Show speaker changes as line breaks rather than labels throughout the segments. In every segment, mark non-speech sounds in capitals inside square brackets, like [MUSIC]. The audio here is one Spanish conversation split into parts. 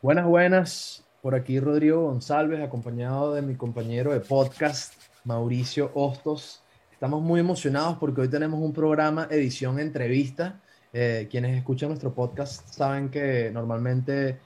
Buenas, buenas. Por aquí Rodrigo González, acompañado de mi compañero de podcast, Mauricio Hostos. Estamos muy emocionados porque hoy tenemos un programa edición entrevista. Eh, quienes escuchan nuestro podcast saben que normalmente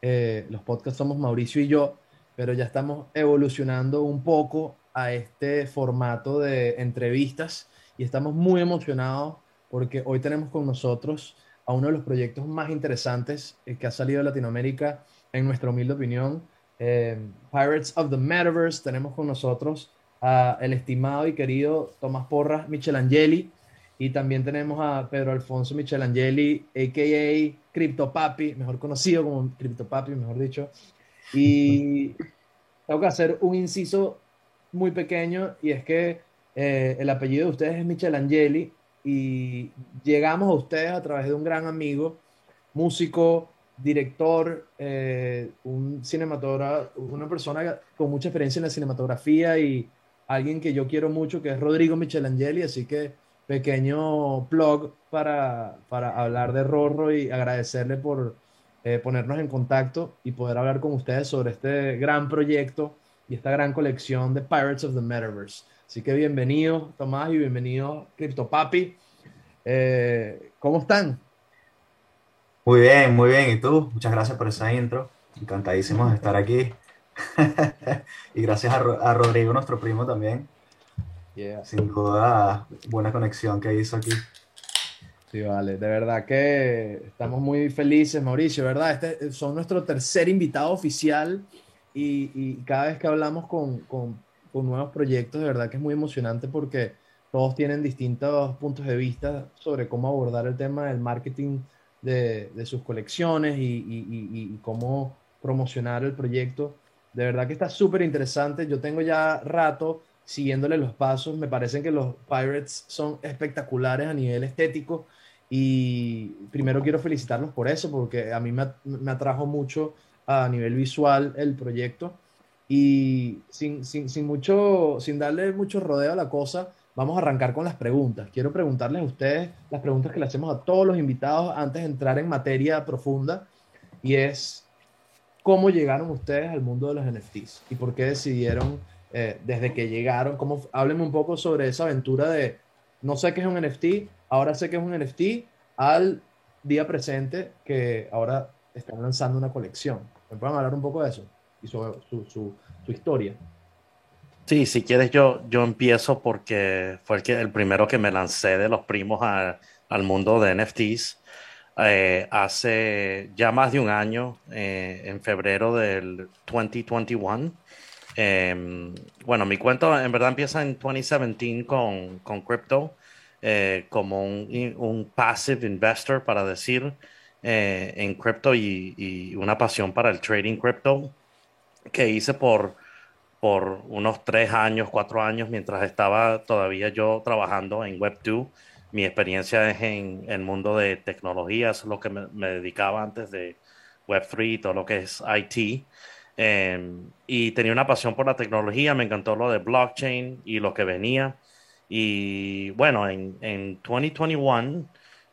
eh, los podcasts somos Mauricio y yo, pero ya estamos evolucionando un poco a este formato de entrevistas y estamos muy emocionados porque hoy tenemos con nosotros a uno de los proyectos más interesantes eh, que ha salido de Latinoamérica, en nuestra humilde opinión. Eh, Pirates of the Metaverse, tenemos con nosotros a el estimado y querido Tomás Porras Michelangeli y también tenemos a Pedro Alfonso Michelangeli, a.k.a. CryptoPapi, mejor conocido como CryptoPapi, mejor dicho. Y [LAUGHS] tengo que hacer un inciso muy pequeño y es que eh, el apellido de ustedes es Michelangeli y llegamos a ustedes a través de un gran amigo, músico, director, eh, un cinematógrafo, una persona con mucha experiencia en la cinematografía y alguien que yo quiero mucho, que es Rodrigo Michelangeli, así que pequeño blog para, para hablar de Rorro y agradecerle por eh, ponernos en contacto y poder hablar con ustedes sobre este gran proyecto y esta gran colección de Pirates of the Metaverse. Así que bienvenido, Tomás, y bienvenido, CryptoPapi. Eh, ¿Cómo están?
Muy bien, muy bien. ¿Y tú? Muchas gracias por esa intro. Encantadísimos de estar aquí. [LAUGHS] Y gracias a, Ro- a Rodrigo, nuestro primo también.
Yeah.
Sin duda, buena conexión que hizo aquí.
Sí, vale. De verdad que estamos muy felices, Mauricio, ¿verdad? Este son nuestro tercer invitado oficial y, y cada vez que hablamos con, con, con nuevos proyectos, de verdad que es muy emocionante porque todos tienen distintos puntos de vista sobre cómo abordar el tema del marketing de, sus colecciones y, cómo promocionar el proyecto. De verdad que está súper interesante. Yo tengo ya rato siguiéndole los pasos. Me parecen que los Pirates son espectaculares a nivel estético y primero quiero felicitarlos por eso, porque a mí me atrajo mucho a nivel visual el proyecto. Y sin, sin, sin mucho, sin darle mucho rodeo a la cosa, vamos a arrancar con las preguntas. Quiero preguntarles a ustedes las preguntas que le hacemos a todos los invitados antes de entrar en materia profunda, y es, ¿cómo llegaron ustedes al mundo de los NFTs? ¿Y por qué decidieron, eh, desde que llegaron, cómo, háblenme un poco sobre esa aventura de, no sé qué es un NFT, ahora sé que es un NFT, al día presente que ahora están lanzando una colección. ¿Me pueden hablar un poco de eso? Y su, historia.
Sí, si quieres yo, yo empiezo porque fue el, que, el primero que me lancé de los primos al mundo de NFTs eh, hace ya más de un año, eh, en febrero del 2021. Eh, bueno, mi cuento en verdad empieza en 2017 con, con crypto, eh, como un, passive investor, para decir, en crypto y, y una pasión para el trading crypto que hice por por unos tres años, cuatro años, mientras estaba todavía yo trabajando en Web2. Mi experiencia es en el mundo de tecnología, eso es lo que me, dedicaba antes de Web3 y todo lo que es IT. Eh, y tenía una pasión por la tecnología, me encantó lo de blockchain y lo que venía. Y bueno, en, en 2021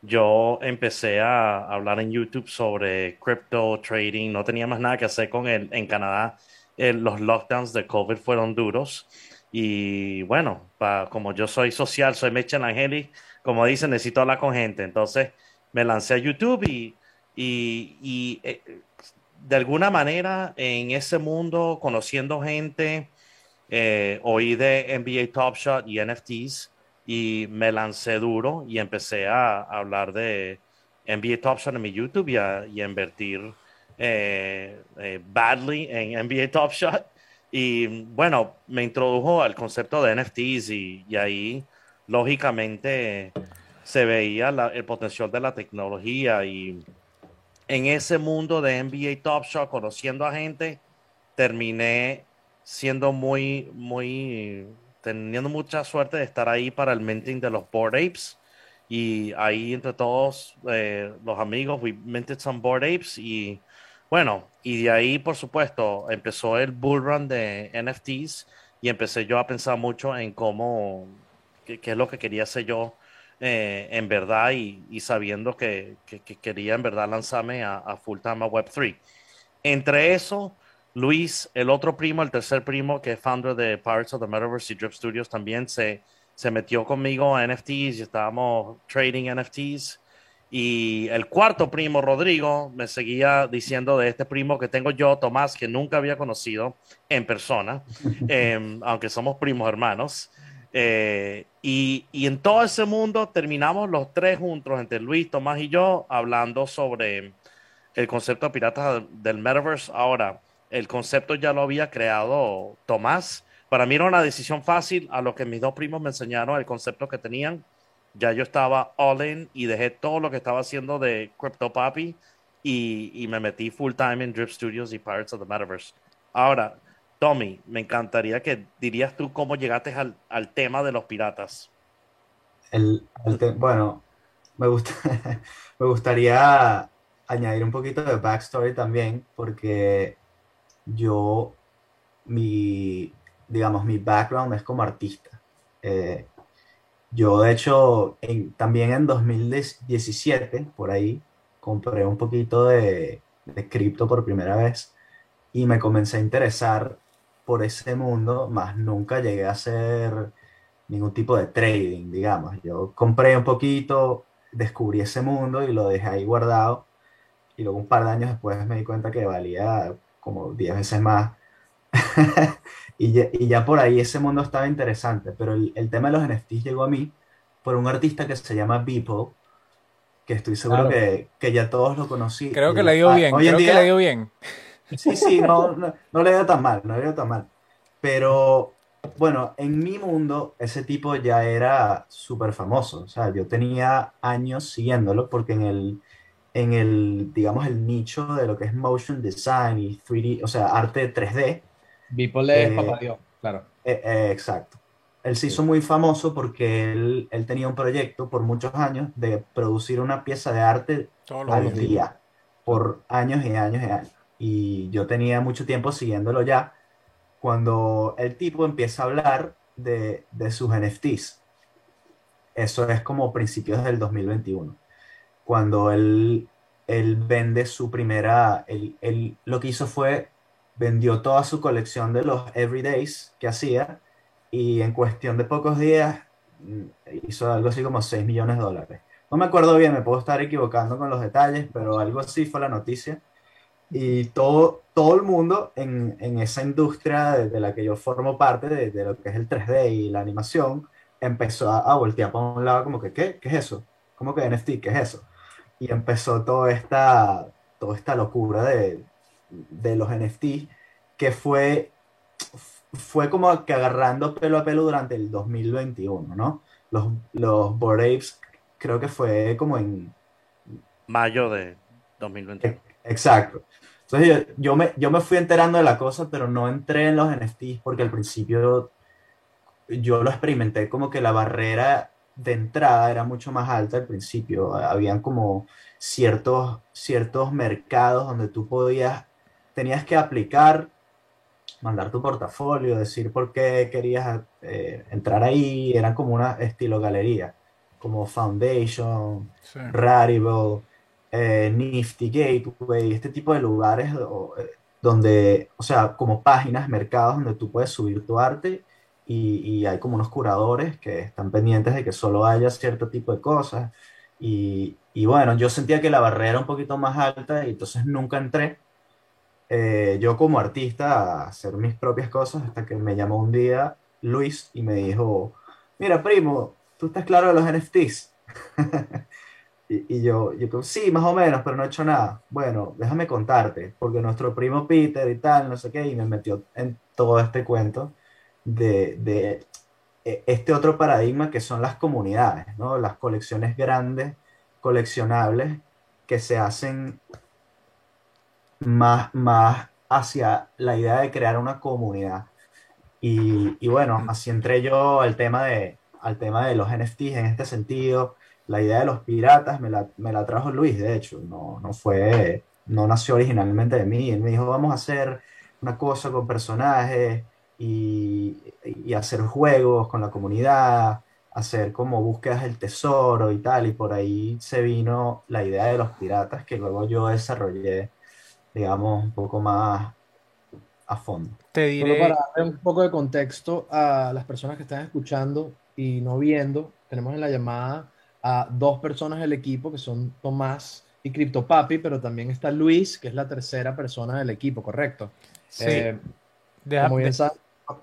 yo empecé a hablar en YouTube sobre crypto trading, no tenía más nada que hacer con él en Canadá eh, los lockdowns de COVID fueron duros. Y bueno, pa- como yo soy social, soy Michel Angeli, como dicen, necesito hablar con gente. Entonces me lancé a YouTube y, y, y, eh, de alguna manera en ese mundo, conociendo gente, eh, oí de NBA Top Shot y NFTs y me lancé duro y empecé a, hablar de NBA Top Shot en mi YouTube y a, y a invertir eh, eh, badly en NBA Top Shot. Y bueno, me introdujo al concepto de NFTs y, y ahí lógicamente se veía la- el potencial de la tecnología y en ese mundo de NBA Top Shot, conociendo a gente, terminé siendo muy, muy, teniendo mucha suerte de estar ahí para el minting de los Bored Apes. Y ahí entre todos eh, los amigos, we minted some Bored Apes y bueno, y de ahí, por supuesto, empezó el bull run de NFTs y empecé yo a pensar mucho en cómo, qué, es lo que quería hacer yo eh, en verdad y, sabiendo que, que- que quería en verdad lanzarme a, a full time a Web3. entre eso, Luis, el otro primo, el tercer primo, que es founder de Pirates of the Metaverse y Drip Studios, también se, se metió conmigo a NFTs y estábamos trading NFTs. Y el cuarto primo, Rodrigo, me seguía diciendo de este primo que tengo yo, Tomás, que nunca había conocido en persona, [LAUGHS] em, aunque somos primos hermanos. Eh, y, y, en todo ese mundo terminamos los tres juntos, entre Luis, Tomás y yo, hablando sobre el concepto de piratas del metaverse. Ahora, el concepto ya lo había creado Tomás. Para mí era una decisión fácil, a lo que mis dos primos me enseñaron el concepto que tenían ya yo estaba all in y dejé todo lo que estaba haciendo de Crypto Papi y, y, me metí full time en Drip Studios y Pirates of the Metaverse. Ahora, Tommy, me encantaría que dirías tú cómo llegaste al, al tema de los piratas.
Bueno, me, gusta, [LAUGHS] me gustaría añadir un poquito de backstory también, porque yo, mi, digamos, mi background es como artista. Eh, yo, de hecho, también en 2017, por ahí, compré un poquito de, de cripto por primera vez y me comencé a interesar por ese mundo, más nunca llegué a hacer ningún tipo de trading, digamos. Yo compré un poquito, descubrí ese mundo y lo dejé ahí guardado y luego un par de años después me di cuenta que valía como 10 veces más. [LAUGHS] Y ya, y ya, por ahí ese mundo estaba interesante, pero el, el, tema de los NFTs llegó a mí por un artista que se llama Beeple, que estoy seguro claro. que, que, ya todos lo conocí.
Creo que le dio bien, hoy creo día, que le dio bien.
Sí, sí, no, no, no le dio tan mal, no le dio tan mal. Pero bueno, en mi mundo ese tipo ya era súper famoso, o sea, yo tenía años siguiéndolo porque en el, en el, digamos, el nicho de lo que es motion design y 3D, o sea, arte 3D,
Beeple es eh, Papá Dios, claro.
Eh, eh, exacto. Él se hizo muy famoso porque él, él, tenía un proyecto por muchos años de producir una pieza de arte
Todos
al
los días.
día, por años y años y años. Y yo tenía mucho tiempo siguiéndolo ya, cuando el tipo empieza a hablar de, de sus NFTs. Eso es como principios del 2021. Cuando él, él vende su primera, él, él lo que hizo fue vendió toda su colección de los everydays que hacía y en cuestión de pocos días mm, hizo algo así como 6 millones de dólares. No me acuerdo bien, me puedo estar equivocando con los detalles, pero algo así fue la noticia. Y todo, todo el mundo en, en esa industria de, de, la que yo formo parte, de, de, lo que es el 3D y la animación, empezó a, a voltear para un lado como que, ¿qué? ¿Qué es eso? ¿Cómo que NFT? ¿Qué es eso? Y empezó toda esta, toda esta locura de, de los NFT, que fue, fue como que agarrando pelo a pelo durante el 2021, ¿no? Los, los Bored Apes creo que fue como en...
Mayo de 2021.
Exacto. Entonces yo, yo, me, yo me fui enterando de la cosa, pero no entré en los NFTs porque al principio yo lo experimenté como que la barrera de entrada era mucho más alta al principio. Habían como ciertos, ciertos mercados donde tú podías tenías que aplicar, mandar tu portafolio, decir por qué querías eh, entrar ahí, eran como una estilo galería, como Foundation, sí. Rarible, eh, Nifty Gateway, este tipo de lugares eh, donde, o sea, como páginas, mercados donde tú puedes subir tu arte y, y, hay como unos curadores que están pendientes de que solo haya cierto tipo de cosas. Y, y bueno, yo sentía que la barrera era un poquito más alta y entonces nunca entré eh, yo como artista a hacer mis propias cosas hasta que me llamó un día Luis y me dijo, mira primo, ¿tú estás claro de los NFTs? [LAUGHS] y, y, yo, yo, sí, más o menos, pero no he hecho nada. Bueno, déjame contarte, porque nuestro primo Peter y tal, no sé qué, y me metió en todo este cuento de, e, este otro paradigma que son las comunidades, ¿no? Las colecciones grandes, coleccionables, que se hacen más, más hacia la idea de crear una comunidad. Y, y, bueno, así entré yo al tema, de, al tema de los NFTs en este sentido. La idea de los piratas me la, me la trajo Luis, de hecho, no, no fue, no nació originalmente de mí. Él me dijo, vamos a hacer una cosa con personajes y, y hacer juegos con la comunidad, hacer como búsquedas del tesoro y tal. Y por ahí se vino la idea de los piratas que luego yo desarrollé digamos, un poco más a fondo.
Te diré... para dar un poco de contexto a las personas que están escuchando y no viendo, tenemos en la llamada a dos personas del equipo que son Tomás y CryptoPapi, pero también está Luis, que es la tercera persona del equipo, ¿correcto?
Sí. Eh, como bien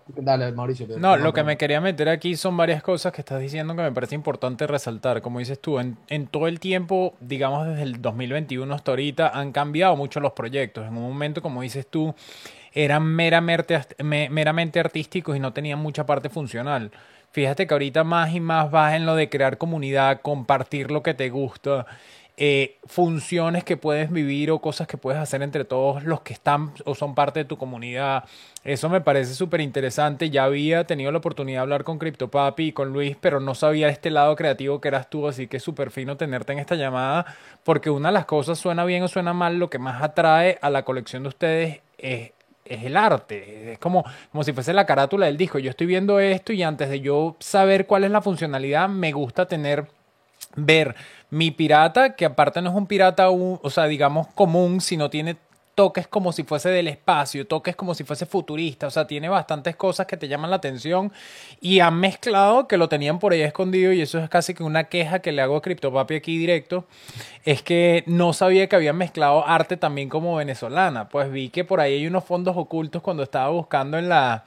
Dale, Mauricio. No, lo que me quería meter aquí son varias cosas que estás diciendo que me parece importante resaltar. Como dices tú, en, en, todo el tiempo, digamos desde el 2021 hasta ahorita, han cambiado mucho los proyectos. En un momento, como dices tú, eran meramente, meramente artísticos y no tenían mucha parte funcional. Fíjate que ahorita más y más vas en lo de crear comunidad, compartir lo que te gusta eh, funciones que puedes vivir o cosas que puedes hacer entre todos los que están o son parte de tu comunidad. Eso me parece súper interesante. Ya había tenido la oportunidad de hablar con CryptoPapi y con Luis, pero no sabía este lado creativo que eras tú, así que súper fino tenerte en esta llamada, porque una de las cosas suena bien o suena mal, lo que más atrae a la colección de ustedes es es el arte, es como, como si fuese la carátula del disco. Yo estoy viendo esto y antes de yo saber cuál es la funcionalidad, me gusta tener ver mi pirata, que aparte no es un pirata, o sea, digamos común, sino tiene toques como si fuese del espacio, toques como si fuese futurista, o sea, tiene bastantes cosas que te llaman la atención y han mezclado que lo tenían por ahí escondido y eso es casi que una queja que le hago a CryptoPapi aquí directo, es que no sabía que habían mezclado arte también como venezolana, pues vi que por ahí hay unos fondos ocultos cuando estaba buscando en la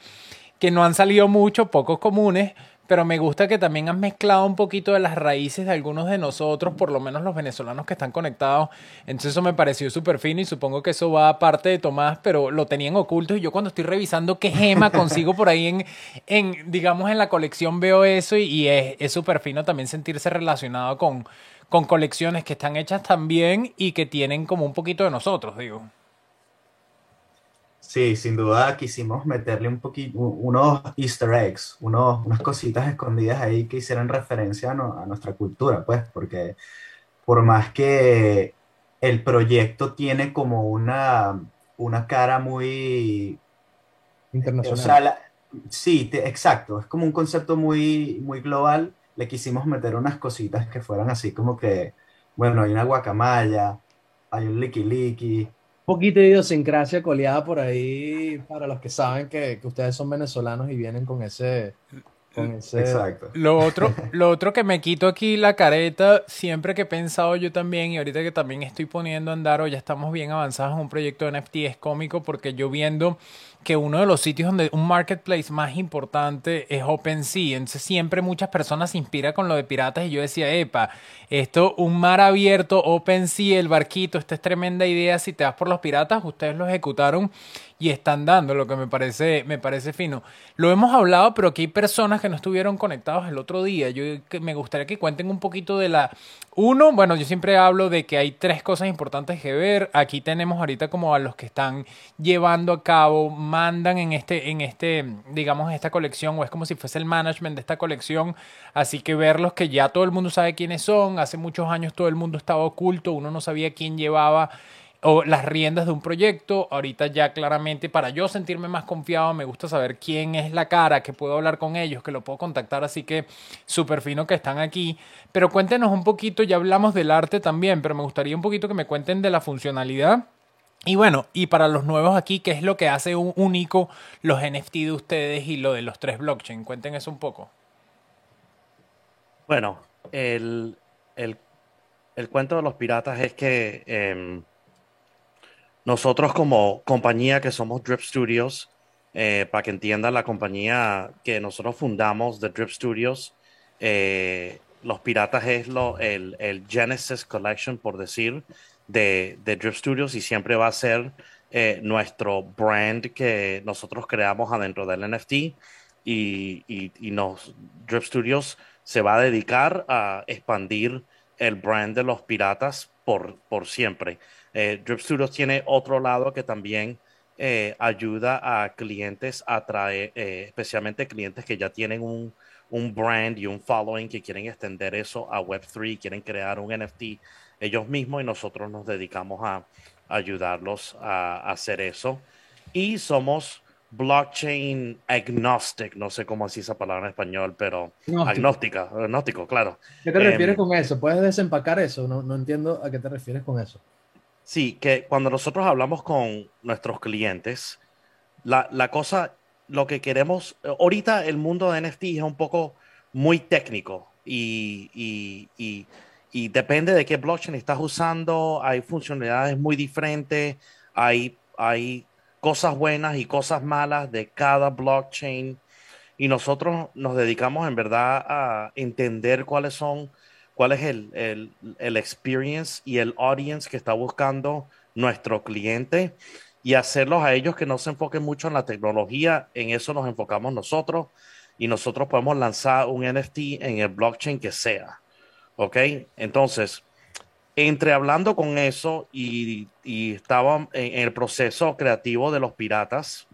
que no han salido mucho, pocos comunes, pero me gusta que también has mezclado un poquito de las raíces de algunos de nosotros, por lo menos los venezolanos que están conectados. Entonces eso me pareció súper fino y supongo que eso va aparte de Tomás, pero lo tenían oculto y yo cuando estoy revisando qué gema consigo por ahí en, en digamos, en la colección veo eso y, es súper fino también sentirse relacionado con, con colecciones que están hechas también y que tienen como un poquito de nosotros, digo.
Sí, sin duda quisimos meterle un poquito, unos easter eggs, unos, unas cositas escondidas ahí que hicieran referencia a, nuestra cultura, pues, porque por más que el proyecto tiene como una, una cara muy...
Internacional.
sí, exacto, es como un concepto muy, muy global, le quisimos meter unas cositas que fueran así como que, bueno, hay una guacamaya, hay un liqui liqui,
poquito de idiosincrasia coleada por ahí para los que saben que, que, ustedes son venezolanos y vienen con ese... Con ese...
Exacto.
Lo otro, lo otro que me quito aquí la careta, siempre que he pensado yo también, y ahorita que también estoy poniendo a andar o ya estamos bien avanzados en un proyecto de NFT, es cómico porque yo viendo que uno de los sitios donde un marketplace más importante es OpenSea. Entonces siempre muchas personas se inspiran con lo de piratas y yo decía, epa, esto, un mar abierto, OpenSea, el barquito, esta es tremenda idea. Si te vas por los piratas, ustedes lo ejecutaron y están dando, lo que me parece, me parece fino. Lo hemos hablado, pero aquí hay personas que no estuvieron conectados el otro día. Yo me gustaría que cuenten un poquito de la... Uno, bueno, yo siempre hablo de que hay tres cosas importantes que ver. Aquí tenemos ahorita como a los que están llevando a cabo, mandan en este, en este, digamos, esta colección, o es como si fuese el management de esta colección. Así que verlos que ya todo el mundo sabe quiénes son. Hace muchos años todo el mundo estaba oculto, uno no sabía quién llevaba o las riendas de un proyecto. Ahorita ya claramente para yo sentirme más confiado me gusta saber quién es la cara, que puedo hablar con ellos, que lo puedo contactar, así que súper fino que están aquí. Pero cuéntenos un poquito, ya hablamos del arte también, pero me gustaría un poquito que me cuenten de la funcionalidad. Y bueno, y para los nuevos aquí, ¿qué es lo que hace un único los NFT de ustedes y lo de los tres blockchain? Cuenten un poco.
Bueno, el, el, el cuento de los piratas es que em, nosotros como compañía que somos Drip Studios, eh, para que entiendan la compañía que nosotros fundamos de Drip Studios, eh, Los Piratas es lo, el, el, Genesis Collection, por decir, de, de, Drip Studios y siempre va a ser eh, nuestro brand que nosotros creamos adentro del NFT y, y, y nos, Drip Studios se va a dedicar a expandir el brand de los piratas por, por siempre. Eh, Drip Studios tiene otro lado que también eh, ayuda a clientes a traer, eh, especialmente clientes que ya tienen un, un, brand y un following que quieren extender eso a Web3, quieren crear un NFT ellos mismos y nosotros nos dedicamos a, ayudarlos a, hacer eso. Y somos blockchain agnostic, no sé cómo decir esa palabra en español, pero agnóstica, agnóstico, claro.
¿Qué te refieres em, con eso? ¿Puedes desempacar eso? No, no entiendo a qué te refieres con eso.
Sí, que cuando nosotros hablamos con nuestros clientes, la, la cosa, lo que queremos, ahorita el mundo de NFT es un poco muy técnico y, y, y, depende de qué blockchain estás usando, hay funcionalidades muy diferentes, hay, hay cosas buenas y cosas malas de cada blockchain. Y nosotros nos dedicamos en verdad a entender cuáles son cuál es el, el, el, experience y el audience que está buscando nuestro cliente y hacerlos a ellos que no se enfoquen mucho en la tecnología, en eso nos enfocamos nosotros y nosotros podemos lanzar un NFT en el blockchain que sea. ¿Ok? Entonces, entre hablando con eso y, y estaba en, el proceso creativo de los piratas,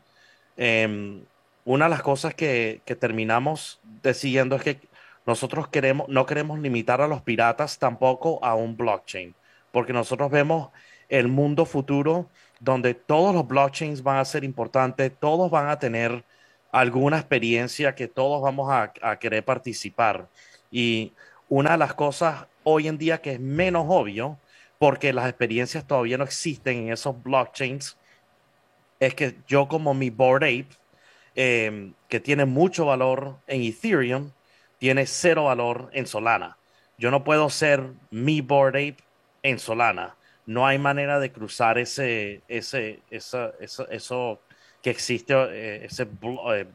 eh, una de las cosas que, que terminamos decidiendo es que nosotros queremos, no queremos limitar a los piratas tampoco a un blockchain, porque nosotros vemos el mundo futuro donde todos los blockchains van a ser importantes, todos van a tener alguna experiencia que todos vamos a, querer participar. Y una de las cosas hoy en día que es menos obvio, porque las experiencias todavía no existen en esos blockchains, es que yo como mi Board Ape, eh, que tiene mucho valor en Ethereum, tiene cero valor en Solana. Yo no puedo ser mi Board Ape en Solana. No hay manera de cruzar ese, ese, eso, eso que existe, eh, ese, eh,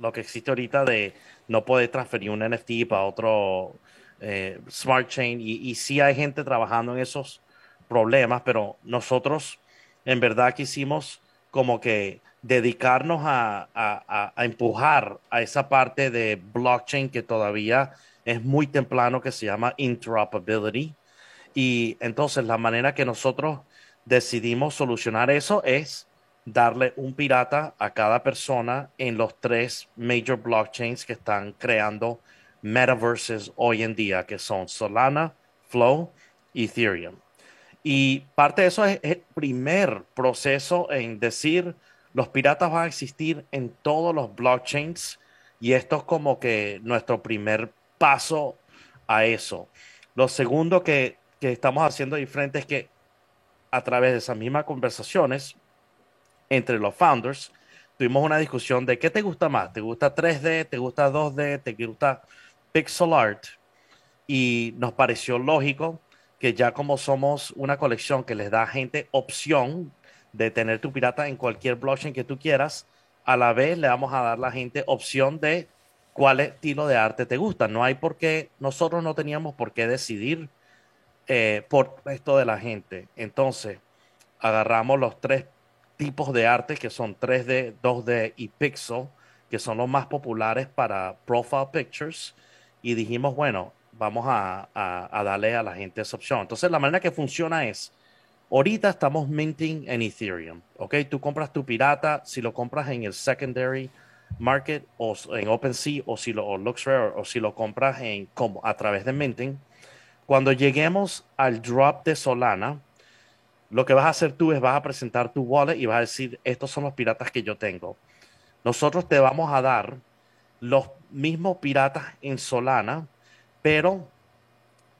lo que existe ahorita de no poder transferir un NFT para otro eh, smart chain. Y, y sí hay gente trabajando en esos problemas, pero nosotros en verdad quisimos como que dedicarnos a, a, a, empujar a esa parte de blockchain que todavía es muy temprano, que se llama interoperability. Y entonces la manera que nosotros decidimos solucionar eso es darle un pirata a cada persona en los tres major blockchains que están creando metaverses hoy en día, que son Solana, Flow Ethereum. Y parte de eso es el primer proceso en decir, los piratas van a existir en todos los blockchains y esto es como que nuestro primer paso a eso. Lo segundo que, que estamos haciendo diferente es que a través de esas mismas conversaciones entre los founders, tuvimos una discusión de qué te gusta más. ¿Te gusta 3D? ¿Te gusta 2D? ¿Te gusta pixel art? Y nos pareció lógico que ya como somos una colección que les da a gente opción de tener tu pirata en cualquier blockchain que tú quieras, a la vez le vamos a dar a la gente opción de cuál estilo de arte te gusta. No hay por qué, nosotros no teníamos por qué decidir eh, por esto de la gente. Entonces, agarramos los tres tipos de arte que son 3D, 2D y Pixel, que son los más populares para profile pictures, y dijimos, bueno, vamos a, a, a darle a la gente esa opción. Entonces, la manera que funciona es, Ahorita estamos minting en Ethereum, ¿ok? Tú compras tu pirata, si lo compras en el secondary market o en OpenSea o si lo o LuxRare o si lo compras en como a través de minting, cuando lleguemos al drop de Solana, lo que vas a hacer tú es vas a presentar tu wallet y vas a decir, estos son los piratas que yo tengo. Nosotros te vamos a dar los mismos piratas en Solana, pero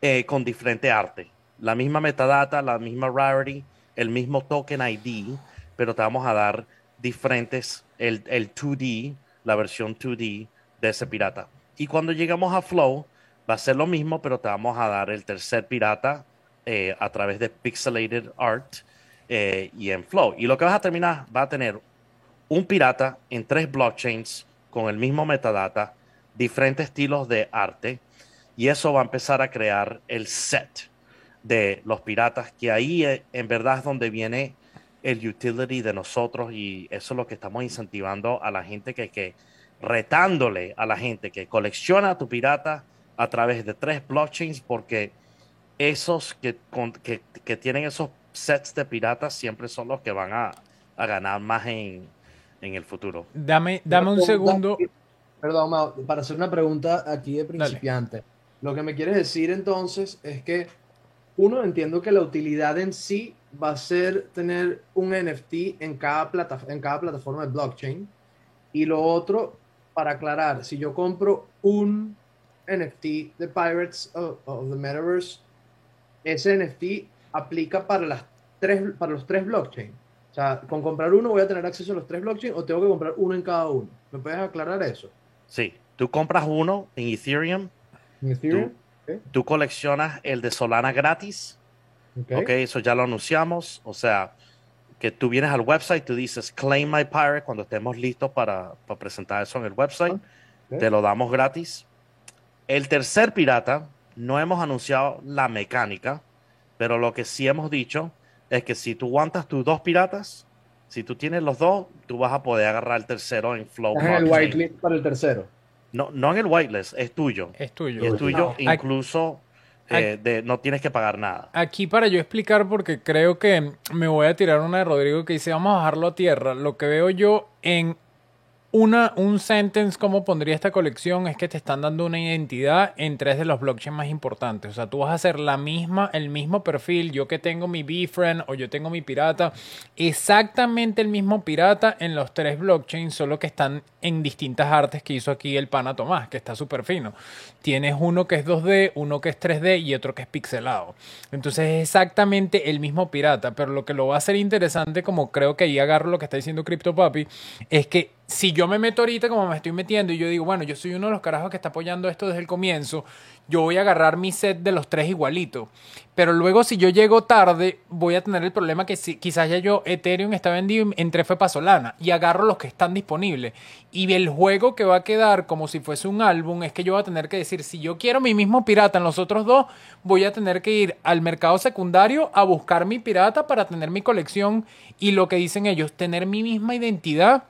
eh, con diferente arte la misma metadata, la misma rarity, el mismo token ID, pero te vamos a dar diferentes, el, el 2D, la versión 2D de ese pirata. Y cuando llegamos a Flow, va a ser lo mismo, pero te vamos a dar el tercer pirata eh, a través de Pixelated Art eh, y en Flow. Y lo que vas a terminar, va a tener un pirata en tres blockchains con el mismo metadata, diferentes estilos de arte, y eso va a empezar a crear el set de los piratas, que ahí eh, en verdad es donde viene el utility de nosotros y eso es lo que estamos incentivando a la gente que, que retándole a la gente que colecciona tu pirata a través de tres blockchains porque esos que, que, que tienen esos sets de piratas siempre son los que van a, a ganar más en, en, el futuro.
Dame, dame un segundo.
Perdón, para hacer una pregunta aquí de principiante. Lo que me quieres decir entonces es que uno, entiendo que la utilidad en sí va a ser tener un NFT en cada, plata en cada plataforma de blockchain. Y lo otro, para aclarar, si yo compro un NFT de Pirates of, the Metaverse, ese NFT aplica para las tres, para los tres blockchain. O sea, con comprar uno voy a tener acceso a los tres blockchain o tengo que comprar uno en cada uno. ¿Me puedes aclarar eso?
Sí, tú compras uno en Ethereum. ¿En Ethereum? Tú, coleccionas el de Solana gratis. Okay. ok, eso ya lo anunciamos. O sea, que tú vienes al website, tú dices Claim My Pirate cuando estemos listos para, para presentar eso en el website. Te lo damos gratis. El tercer pirata, no hemos anunciado la mecánica, pero lo que sí hemos dicho es que si tú aguantas tus dos piratas, si tú tienes los dos, tú vas a poder agarrar el tercero en Flow.
en el whitelist para el tercero.
No, no en el whitelist, es tuyo.
Es tuyo.
es tuyo, incluso eh, de, no tienes que pagar nada.
Aquí para yo explicar, porque creo que me voy a tirar una de Rodrigo que dice, vamos a bajarlo a tierra. Lo que veo yo en una, un sentence, como pondría esta colección, es que te están dando una identidad en tres de los blockchains más importantes. O sea, tú vas a hacer la misma, el mismo perfil, yo que tengo mi Befriend o yo tengo mi pirata, exactamente el mismo pirata en los tres blockchains, solo que están en distintas artes que hizo aquí el pana Tomás, que está súper fino. Tienes uno que es 2D, uno que es 3D y otro que es pixelado. Entonces es exactamente el mismo pirata, pero lo que lo va a hacer interesante, como creo que ahí agarro lo que está diciendo Crypto Papi, es que si yo me meto ahorita como me estoy metiendo y yo digo, bueno, yo soy uno de los carajos que está apoyando esto desde el comienzo, yo voy a agarrar mi set de los tres igualitos. Pero luego si yo llego tarde, voy a tener el problema que si, quizás ya yo Ethereum está vendido y entré y agarro los que están disponibles. Y el juego que va a quedar como si fuese un álbum es que yo voy a tener que decir, si yo quiero mi mismo pirata en los otros dos, voy a tener que ir al mercado secundario a buscar mi pirata para tener mi colección y lo que dicen ellos, tener mi misma identidad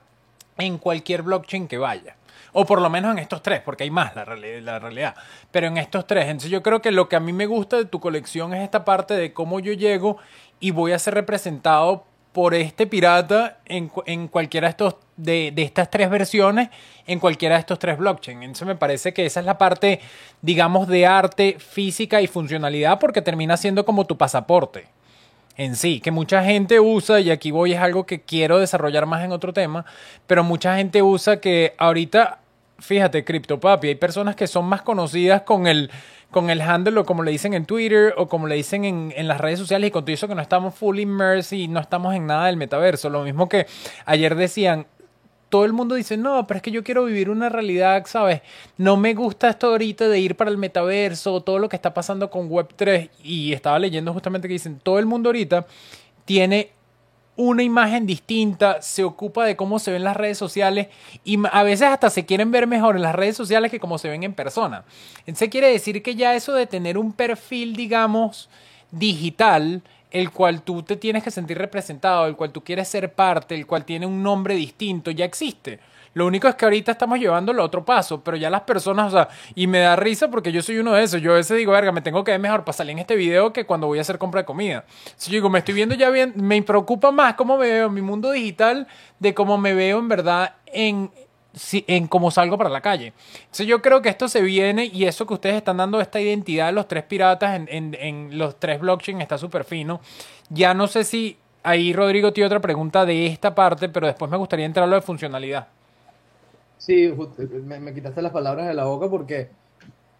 en cualquier blockchain que vaya. O por lo menos en estos tres, porque hay más la, la realidad. Pero en estos tres. Entonces yo creo que lo que a mí me gusta de tu colección es esta parte de cómo yo llego y voy a ser representado por este pirata en, en cualquiera de, estos, de, de, estas tres versiones, en cualquiera de estos tres blockchains. Entonces me parece que esa es la parte, digamos, de arte, física y funcionalidad, porque termina siendo como tu pasaporte en sí, que mucha gente usa, y aquí voy es algo que quiero desarrollar más en otro tema, pero mucha gente usa que ahorita, fíjate, CryptoPapi, hay personas que son más conocidas con el, con el handle o como le dicen en Twitter o como le dicen en, en las redes sociales y con todo eso que no estamos full immersed y no estamos en nada del metaverso. Lo mismo que ayer decían, todo el mundo dice, no, pero es que yo quiero vivir una realidad, ¿sabes? No me gusta esto ahorita de ir para el metaverso, todo lo que está pasando con Web3. Y estaba leyendo justamente que dicen, todo el mundo ahorita tiene una imagen distinta, se ocupa de cómo se ven las redes sociales y a veces hasta se quieren ver mejor en las redes sociales que como se ven en persona. Entonces quiere decir que ya eso de tener un perfil, digamos, digital, el cual tú te tienes que sentir representado, el cual tú quieres ser parte, el cual tiene un nombre distinto, ya existe. Lo único es que ahorita estamos llevándolo a otro paso, pero ya las personas, o sea, y me da risa porque yo soy uno de esos. Yo a veces digo, verga, me tengo que ver mejor para salir en este video que cuando voy a hacer compra de comida. Si yo digo, me estoy viendo ya bien, me preocupa más cómo me veo en mi mundo digital de cómo me veo en verdad en, en cómo salgo para la calle. Entonces yo creo que esto se viene y eso que ustedes están dando esta identidad de los tres piratas en, los tres blockchain está súper fino. Ya no sé si ahí Rodrigo tiene otra pregunta de esta parte, pero después me gustaría entrar a lo de funcionalidad.
Sí, me, quitaste las palabras de la boca porque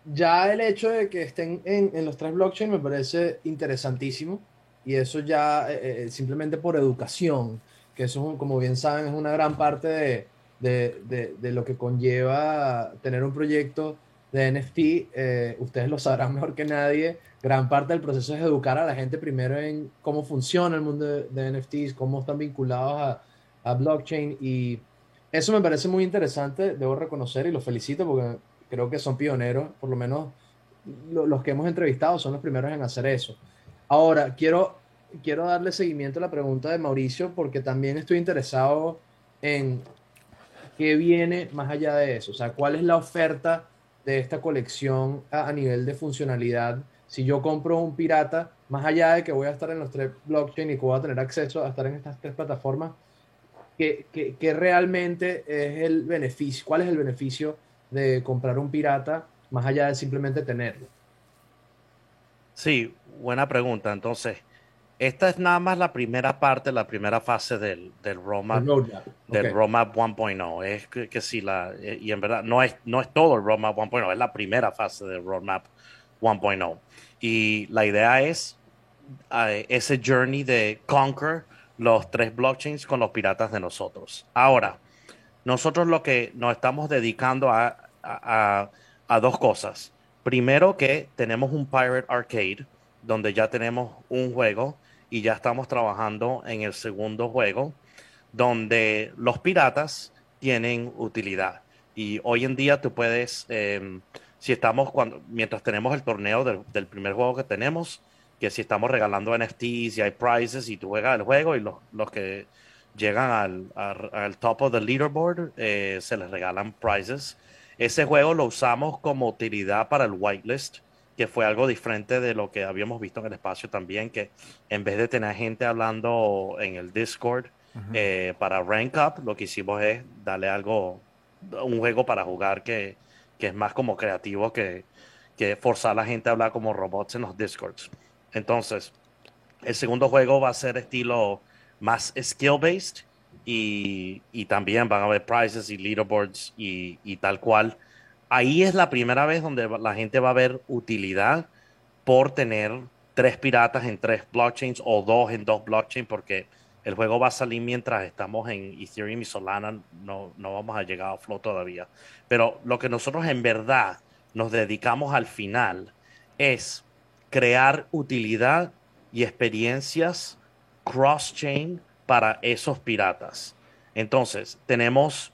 ya el hecho de que estén en, los tres blockchain me parece interesantísimo y eso ya eh, eh, simplemente por educación, que eso como bien saben es una gran parte de de, de, lo que conlleva tener un proyecto de NFT, eh, ustedes lo sabrán mejor que nadie, gran parte del proceso es educar a la gente primero en cómo funciona el mundo de, NFTs, cómo están vinculados a, a, blockchain y eso me parece muy interesante, debo reconocer y los felicito porque creo que son pioneros, por lo menos los que hemos entrevistado son los primeros en hacer eso. Ahora, quiero, quiero darle seguimiento a la pregunta de Mauricio porque también estoy interesado en ¿qué viene más allá de eso? O sea, ¿cuál es la oferta de esta colección a, nivel de funcionalidad? Si yo compro un pirata, más allá de que voy a estar en los tres blockchain y que voy a tener acceso a estar en estas tres plataformas, ¿qué, qué, realmente es el beneficio? ¿Cuál es el beneficio de comprar un pirata más allá de simplemente tenerlo?
Sí, buena pregunta. Entonces, esta es nada más la primera parte, la primera fase del, del roadmap, del roadmap 1.0. Es que, si la, y en verdad no es, no es todo el roadmap 1.0, es la primera fase del roadmap 1.0. Y la idea es ese journey de conquer los tres blockchains con los piratas de nosotros. Ahora, nosotros lo que nos estamos dedicando a, a, dos cosas. Primero que tenemos un Pirate Arcade, donde ya tenemos un juego y ya estamos trabajando en el segundo juego, donde los piratas tienen utilidad. Y hoy en día tú puedes, em, si estamos, cuando, mientras tenemos el torneo del, primer juego que tenemos, que si estamos regalando NFTs y hay prizes y tú juegas el juego y los, los que llegan al, top of the leaderboard eh, se les regalan prizes. Ese juego lo usamos como utilidad para el whitelist, que fue algo diferente de lo que habíamos visto en el espacio también, que en vez de tener gente hablando en el Discord eh, para rank up, lo que hicimos es darle algo, un juego para jugar que, que es más como creativo que, que forzar a la gente a hablar como robots en los Discords. Entonces, el segundo juego va a ser estilo más skill-based y, también van a haber prizes y leaderboards y, tal cual. Ahí es la primera vez donde la gente va a ver utilidad por tener tres piratas en tres blockchains o dos en dos blockchains porque el juego va a salir mientras estamos en Ethereum y Solana, no, no vamos a llegar a flow todavía. Pero lo que nosotros en verdad nos dedicamos al final es crear utilidad y experiencias cross-chain para esos piratas. Entonces, tenemos,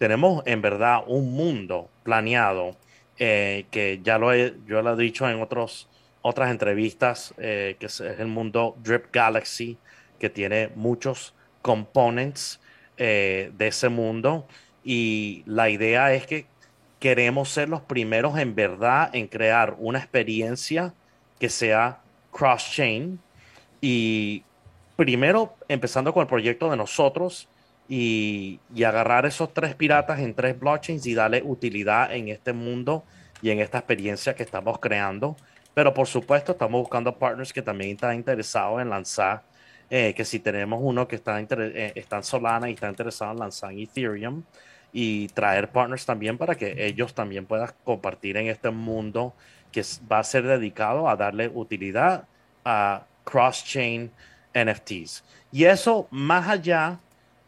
tenemos en verdad un mundo planeado eh, que ya lo he, yo lo he dicho en otros, otras entrevistas, eh, que es el mundo Drip Galaxy, que tiene muchos components eh, de ese mundo. Y la idea es que queremos ser los primeros en verdad en crear una experiencia que sea cross-chain y primero empezando con el proyecto de nosotros y, agarrar esos tres piratas en tres blockchains y darle utilidad en este mundo y en esta experiencia que estamos creando. Pero por supuesto estamos buscando partners que también están interesados en lanzar, eh, que si tenemos uno que está, eh, está en Solana y está interesado en lanzar Ethereum y traer partners también para que ellos también puedan compartir en este mundo que va a ser dedicado a darle utilidad a cross-chain NFTs. Y eso más allá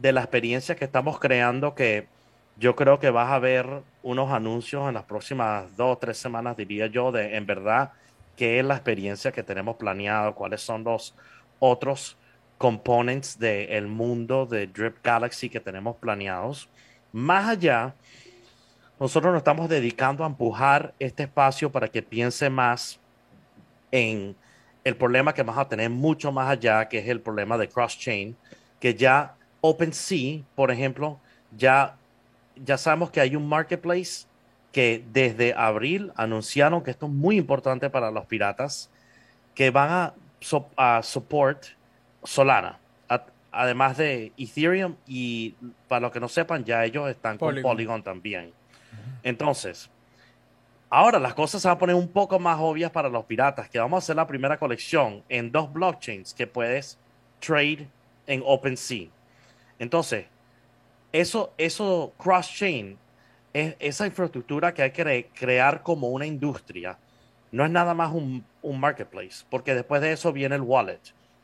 de la experiencia que estamos creando, que yo creo que vas a ver unos anuncios en las próximas dos o tres semanas, diría yo, de en verdad qué es la experiencia que tenemos planeado, cuáles son los otros components del mundo de Drip Galaxy que tenemos planeados. Más allá, nosotros nos estamos dedicando a empujar este espacio para que piense más en el problema que vamos a tener mucho más allá, que es el problema de cross-chain, que ya OpenSea, por ejemplo, ya, ya sabemos que hay un marketplace que desde abril anunciaron que esto es muy importante para los piratas, que van a, a support Solana, además de Ethereum y para los que no sepan, ya ellos están con Polygon también. Entonces, Ahora las cosas se van a poner un poco más obvias para los piratas, que vamos a hacer la primera colección en dos blockchains que puedes trade en OpenSea. Entonces, eso, eso cross-chain, es esa infraestructura que hay que crear como una industria, no es nada más un, marketplace, porque después de eso viene el wallet,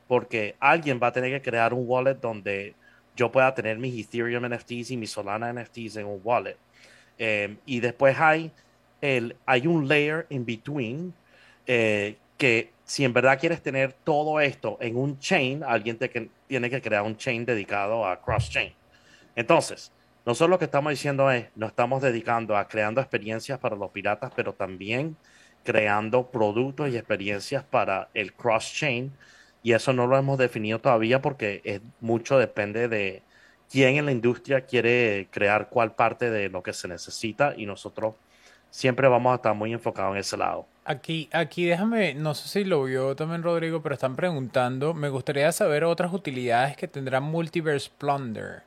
porque alguien va a tener que crear un wallet donde yo pueda tener mis Ethereum NFTs y mis Solana NFTs en un wallet. Eh, y después hay el, hay un layer in between eh, que si en verdad quieres tener todo esto en un chain, alguien te, tiene que crear un chain dedicado a cross-chain. Entonces, nosotros lo que estamos diciendo es, nos estamos dedicando a creando experiencias para los piratas, pero también creando productos y experiencias para el cross-chain. Y eso no lo hemos definido todavía porque es, mucho depende de quién en la industria quiere crear cuál parte de lo que se necesita y nosotros siempre vamos a estar muy enfocados en ese lado.
Aquí, aquí déjame, no sé si lo vio también Rodrigo, pero están preguntando, me gustaría saber otras utilidades que tendrá Multiverse Plunder.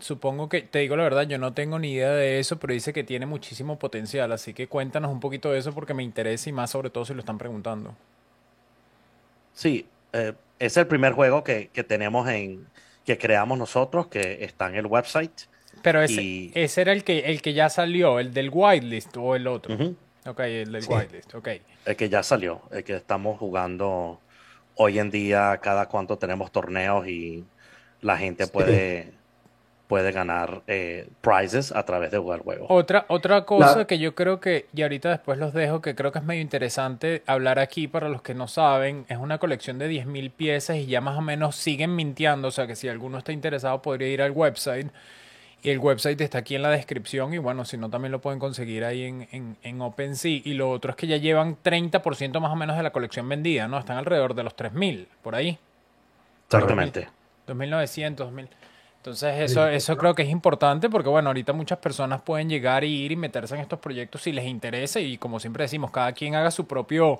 Supongo que, te digo la verdad, yo no tengo ni idea de eso, pero dice que tiene muchísimo potencial, así que cuéntanos un poquito de eso porque me interesa y más sobre todo si lo están preguntando.
Sí, eh, es el primer juego que, que tenemos en, que creamos nosotros, que está en el website.
Pero ese, ese era el que, el que ya salió, el del whitelist o el otro. Ok, el del whitelist, ok.
El que ya salió, el que estamos jugando hoy en día cada cuanto tenemos torneos y la gente puede, puede ganar eh, prizes a través de jugar juegos.
Otra, otra cosa que yo creo que, y ahorita después los dejo, que creo que es medio interesante hablar aquí para los que no saben, es una colección de 10.000 piezas y ya más o menos siguen mintiendo, o sea que si alguno está interesado podría ir al website. Y el website está aquí en la descripción y bueno, si no también lo pueden conseguir ahí en, en, en OpenSea. Y lo otro es que ya llevan 30% más o menos de la colección vendida, ¿no? Están alrededor de los 3.000, por ahí.
Exactamente.
2.900, 2.000. Entonces eso, eso creo que es importante porque bueno, ahorita muchas personas pueden llegar y ir y meterse en estos proyectos si les interesa y como siempre decimos, cada quien haga su propio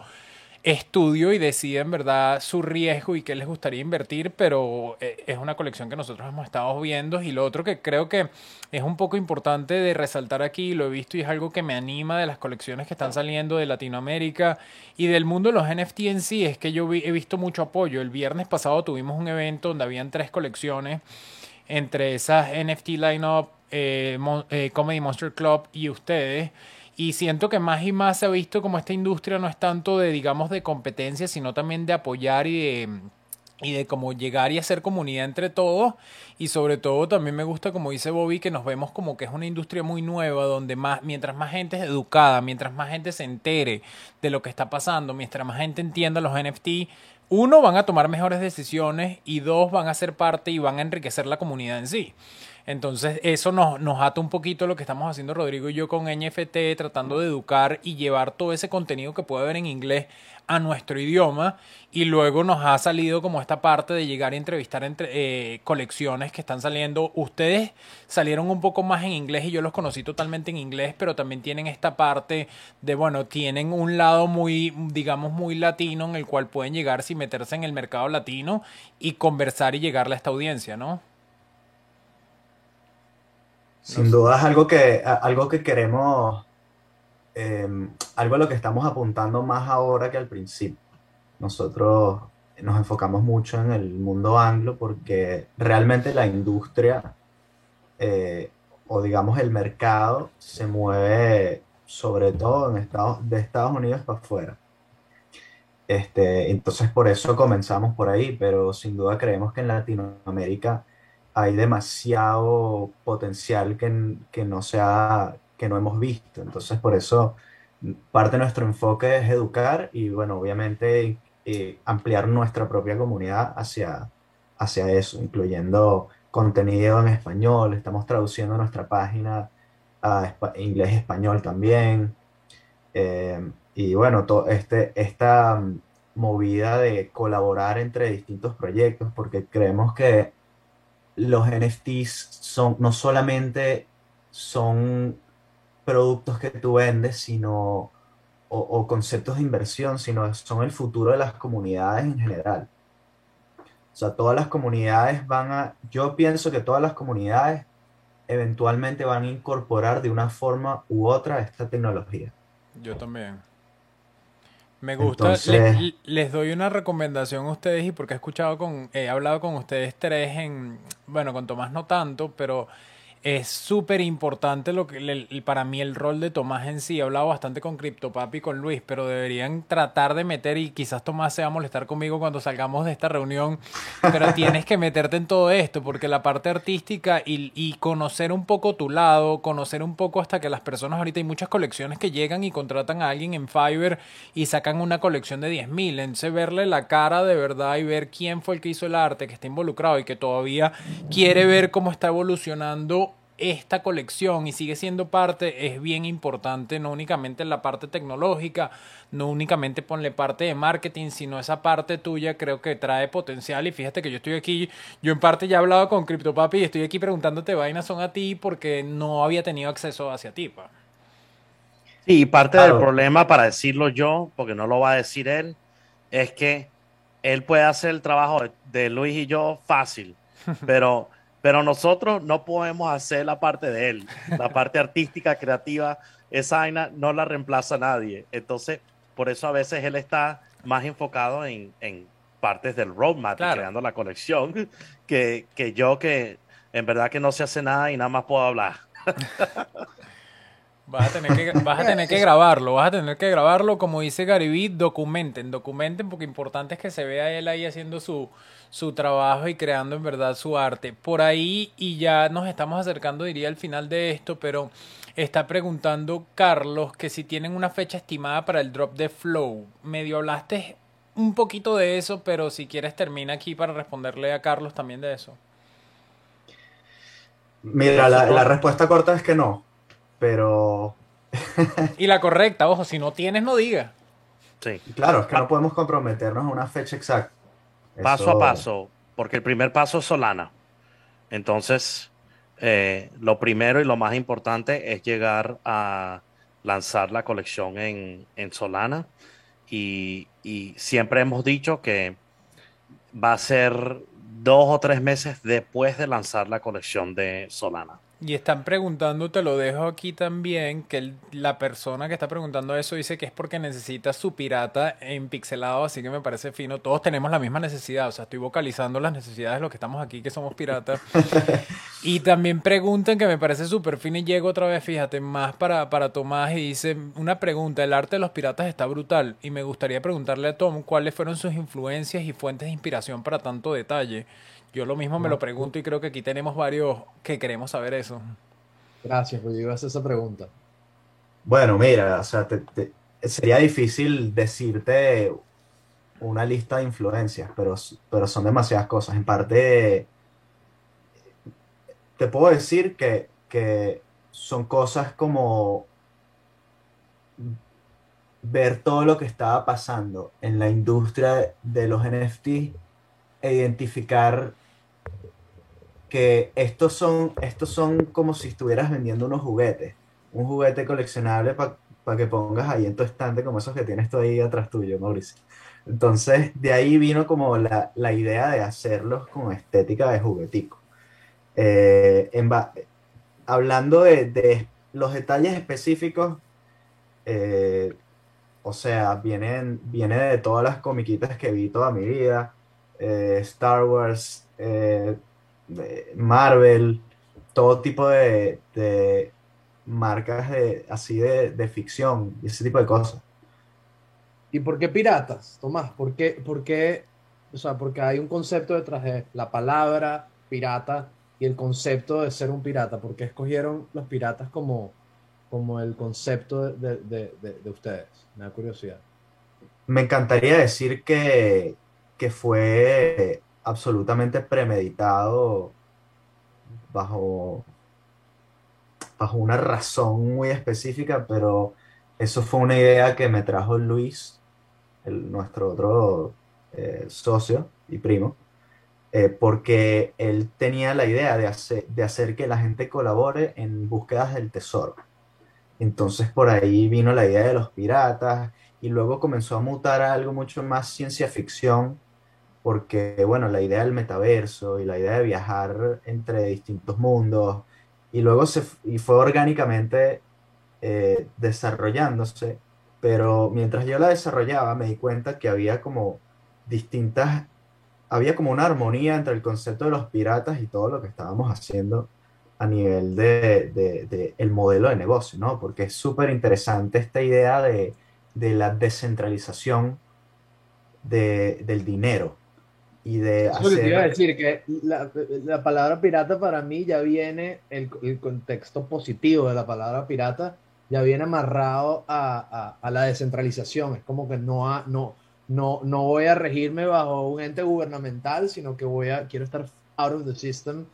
estudio y decide en verdad su riesgo y qué les gustaría invertir, pero eh, es una colección que nosotros hemos estado viendo y lo otro que creo que es un poco importante de resaltar aquí, lo he visto y es algo que me anima de las colecciones que están saliendo de Latinoamérica y del mundo de los NFT en sí, es que yo he visto mucho apoyo. El viernes pasado tuvimos un evento donde habían tres colecciones entre esas NFT lineup, eh, eh, Comedy Monster Club y ustedes. Y siento que más y más se ha visto como esta industria no es tanto de, digamos, de competencia, sino también de apoyar y de, y de cómo llegar y hacer comunidad entre todos. Y sobre todo también me gusta, como dice Bobby, que nos vemos como que es una industria muy nueva, donde más, mientras más gente es educada, mientras más gente se entere de lo que está pasando, mientras más gente entienda los NFT, uno, van a tomar mejores decisiones y dos, van a ser parte y van a enriquecer la comunidad en sí. Entonces, eso nos, nos ata un poquito lo que estamos haciendo Rodrigo y yo con NFT, tratando de educar y llevar todo ese contenido que puede haber en inglés a nuestro idioma y luego nos ha salido como esta parte de llegar a entrevistar entre eh, colecciones que están saliendo. Ustedes salieron un poco más en inglés y yo los conocí totalmente en inglés, pero también tienen esta parte de, bueno, tienen un lado muy, digamos, muy latino en el cual pueden llegar sin meterse en el mercado latino y conversar y llegarle a esta audiencia, ¿no?
Sin duda es algo que, algo que queremos Em, algo a lo que estamos apuntando más ahora que al principio. Nosotros nos enfocamos mucho en el mundo anglo porque realmente la industria eh, o digamos el mercado se mueve sobre todo en Estados, de Estados Unidos para afuera. Este, entonces por eso comenzamos por ahí, pero sin duda creemos que en Latinoamérica hay demasiado potencial que, que no se ha, que no hemos visto. Entonces, por eso parte de nuestro enfoque es educar y, bueno, obviamente eh, ampliar nuestra propia comunidad hacia, hacia eso, incluyendo contenido en español. Estamos traduciendo nuestra página a inglés-español también. Eh, y bueno, este, esta movida de colaborar entre distintos proyectos, porque creemos que los NFTs son, no solamente son productos que tú vendes, sino, o, conceptos de inversión, sino son el futuro de las comunidades en general. O sea, todas las comunidades van a, yo pienso que todas las comunidades eventualmente van a incorporar de una forma u otra esta tecnología.
Yo también. Me gusta, les, doy una recomendación a ustedes y porque he escuchado con, he hablado con ustedes tres en, bueno, con Tomás no tanto, pero es súper importante lo que para mí el rol de Tomás en sí. He hablado bastante con CryptoPapi y con Luis, pero deberían tratar de meter, y quizás Tomás se va a molestar conmigo cuando salgamos de esta reunión, pero [LAUGHS] tienes que meterte en todo esto, porque la parte artística y, y, conocer un poco tu lado, conocer un poco hasta que las personas, ahorita hay muchas colecciones que llegan y contratan a alguien en Fiverr y sacan una colección de 10.000. Entonces verle la cara de verdad y ver quién fue el que hizo el arte, que está involucrado y que todavía quiere ver cómo está evolucionando esta colección y sigue siendo parte es bien importante, no únicamente en la parte tecnológica, no únicamente ponle parte de marketing, sino esa parte tuya creo que trae potencial y fíjate que yo estoy aquí, yo en parte ya he hablado con CryptoPapi y estoy aquí preguntándote vainas son a ti porque no había tenido acceso hacia ti. Pa.
Sí, parte del problema, para decirlo yo, porque no lo va a decir él, es que él puede hacer el trabajo de Luis y yo fácil, [LAUGHS] pero pero nosotros no podemos hacer la parte de él, la [LAUGHS] parte artística, creativa, esa vaina no la reemplaza nadie. Entonces, por eso a veces él está más enfocado en, partes del roadmap, creando la conexión, [LAUGHS] que, yo que en verdad que no se hace nada y nada más puedo hablar. [LAUGHS]
Vas a tener que, vas a tener que grabarlo, vas a tener que grabarlo, como dice Garibí, documenten, documenten, porque importante es que se vea él ahí haciendo su, su trabajo y creando en verdad su arte. Por ahí, y ya nos estamos acercando, diría, al final de esto, pero está preguntando Carlos que si tienen una fecha estimada para el drop de Flow. Medio hablaste un poquito de eso, pero si quieres termina aquí para responderle a Carlos también de eso.
Mira, la, respuesta corta es que no, pero...
y la correcta, ojo, si no tienes, no diga.
Sí. Claro, es que no podemos comprometernos a una fecha exacta.
Paso a paso, porque el primer paso es Solana. Entonces, eh, lo primero y lo más importante es llegar a lanzar la colección en, en Solana y, siempre hemos dicho que va a ser dos o tres meses después de lanzar la colección de Solana.
Y están preguntando, te lo dejo aquí también, que la persona que está preguntando eso dice que es porque necesita su pirata en pixelado, así que me parece fino. Todos tenemos la misma necesidad, o sea, estoy vocalizando las necesidades de los que estamos aquí, que somos piratas. [LAUGHS] y también preguntan, que me parece súper fino, y llego otra vez, fíjate, más para, para Tomás, y dice, una pregunta, el arte de los piratas está brutal, y me gustaría preguntarle a Tom cuáles fueron sus influencias y fuentes de inspiración para tanto detalle. Yo lo mismo me lo pregunto y creo que aquí tenemos varios que queremos saber eso.
Gracias, Rodrigo, hacer esa pregunta.
Bueno, mira, o sea, sería difícil decirte una lista de influencias, pero, pero son demasiadas cosas. En parte, te puedo decir que, que son cosas como ver todo lo que estaba pasando en la industria de los NFT e identificar que estos son, estos son como si estuvieras vendiendo unos juguetes, un juguete coleccionable para que pongas ahí en tu estante como esos que tienes tú ahí atrás tuyo, Mauricio. Entonces, de ahí vino como la, idea de hacerlos con estética de juguetico. Eh, hablando de, los detalles específicos, eh, o sea, vienen, viene de todas las comiquitas que vi toda mi vida, eh, Star Wars, Marvel, todo tipo de, marcas de, así de, ficción y ese tipo de cosas.
¿Y por qué piratas, Tomás? ¿Por qué, por qué, o sea, porque hay un concepto detrás de la palabra pirata y el concepto de ser un pirata? ¿Por qué escogieron los piratas como, como el concepto de, de ustedes? Me da curiosidad.
Me encantaría decir que, que fue absolutamente premeditado bajo, bajo una razón muy específica, pero eso fue una idea que me trajo Luis, nuestro otro eh, socio y primo, eh, porque él tenía la idea de hacer, de hacer que la gente colabore en búsquedas del tesoro. Entonces por ahí vino la idea de los piratas y luego comenzó a mutar a algo mucho más ciencia ficción porque, bueno, la idea del metaverso y la idea de viajar entre distintos mundos, y luego se y fue orgánicamente eh, desarrollándose, pero mientras yo la desarrollaba me di cuenta que había como distintas, había como una armonía entre el concepto de los piratas y todo lo que estábamos haciendo a nivel de, de, el modelo de negocio, ¿no? Porque es súper interesante esta idea de, de la descentralización del dinero y de
Eso te iba a decir, que la, palabra pirata para mí ya viene, el, el, contexto positivo de la palabra pirata ya viene amarrado a, a, la descentralización. Es como que no, no, no, no voy a regirme bajo un ente gubernamental, sino que voy a, quiero estar out of the system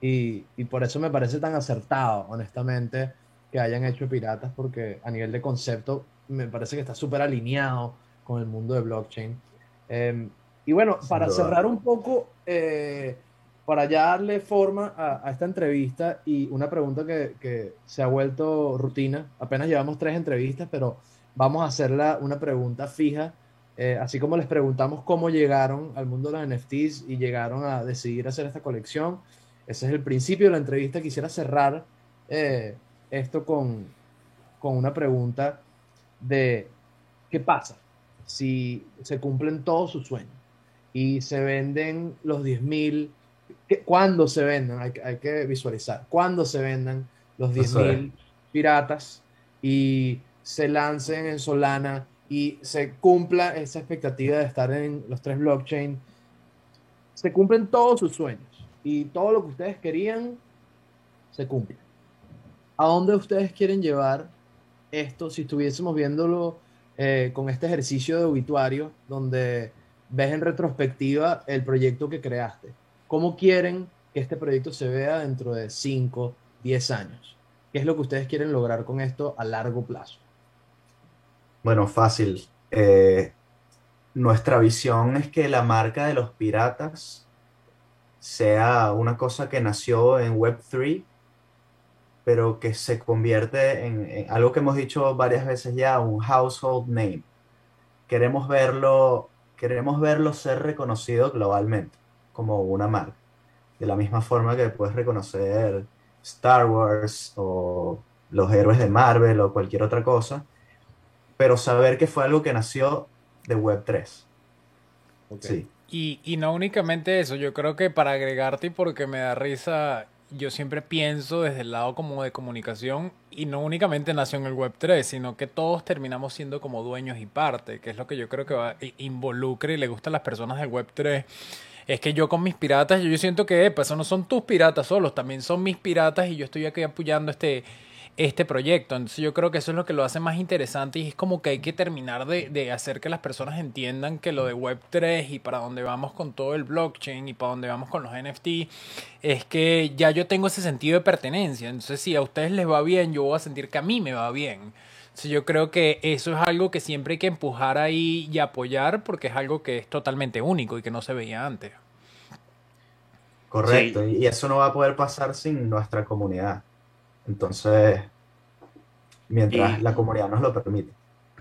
y, y por eso me parece tan acertado, honestamente, que hayan hecho piratas, porque a nivel de concepto me parece que está súper alineado con el mundo de blockchain. Em, y bueno, para cerrar un poco, eh, para ya darle forma a, esta entrevista y una pregunta que, se ha vuelto rutina, apenas llevamos tres entrevistas, pero vamos a hacerla una pregunta fija, eh, así como les preguntamos cómo llegaron al mundo de los NFTs y llegaron a decidir hacer esta colección. Ese es el principio de la entrevista. Quisiera cerrar eh, esto con, con una pregunta de qué pasa si se cumplen todos sus sueños y se venden los 10.000, ¿cuándo se vendan? Hay, hay, que visualizar, ¿cuándo se vendan los 10.000 piratas? y se lancen en Solana y se cumpla esa expectativa de estar en los tres blockchain, se cumplen todos sus sueños y todo lo que ustedes querían se cumple. ¿A dónde ustedes quieren llevar esto si estuviésemos viéndolo eh, con este ejercicio de obituario donde ves en retrospectiva el proyecto que creaste? ¿Cómo quieren que este proyecto se vea dentro de 5, 10 años? ¿Qué es lo que ustedes quieren lograr con esto a largo plazo?
Bueno, fácil. Eh, nuestra visión es que la marca de los piratas sea una cosa que nació en Web3, pero que se convierte en, algo que hemos dicho varias veces ya, un household name. Queremos verlo, queremos verlo ser reconocido globalmente como una marca. De la misma forma que puedes reconocer Star Wars o los héroes de Marvel o cualquier otra cosa, pero saber que fue algo que nació de Web3.
Sí. Y, y, no únicamente eso, yo creo que para agregarte y porque me da risa, yo siempre pienso desde el lado como de comunicación y no únicamente nació en el Web3, sino que todos terminamos siendo como dueños y parte, que es lo que yo creo que va, involucre y le gusta a las personas del Web3 es que yo con mis piratas, yo, siento que, epa, eso no son tus piratas solos, también son mis piratas y yo estoy aquí apoyando este, este proyecto. Entonces yo creo que eso es lo que lo hace más interesante y es como que hay que terminar de, de, hacer que las personas entiendan que lo de Web3 y para dónde vamos con todo el blockchain y para dónde vamos con los NFT es que ya yo tengo ese sentido de pertenencia. Entonces si a ustedes les va bien, yo voy a sentir que a mí me va bien yo creo que eso es algo que siempre hay que empujar ahí y apoyar porque es algo que es totalmente único y que no se veía antes.
Correcto, y eso no va a poder pasar sin nuestra comunidad. Entonces, mientras la comunidad nos lo permite.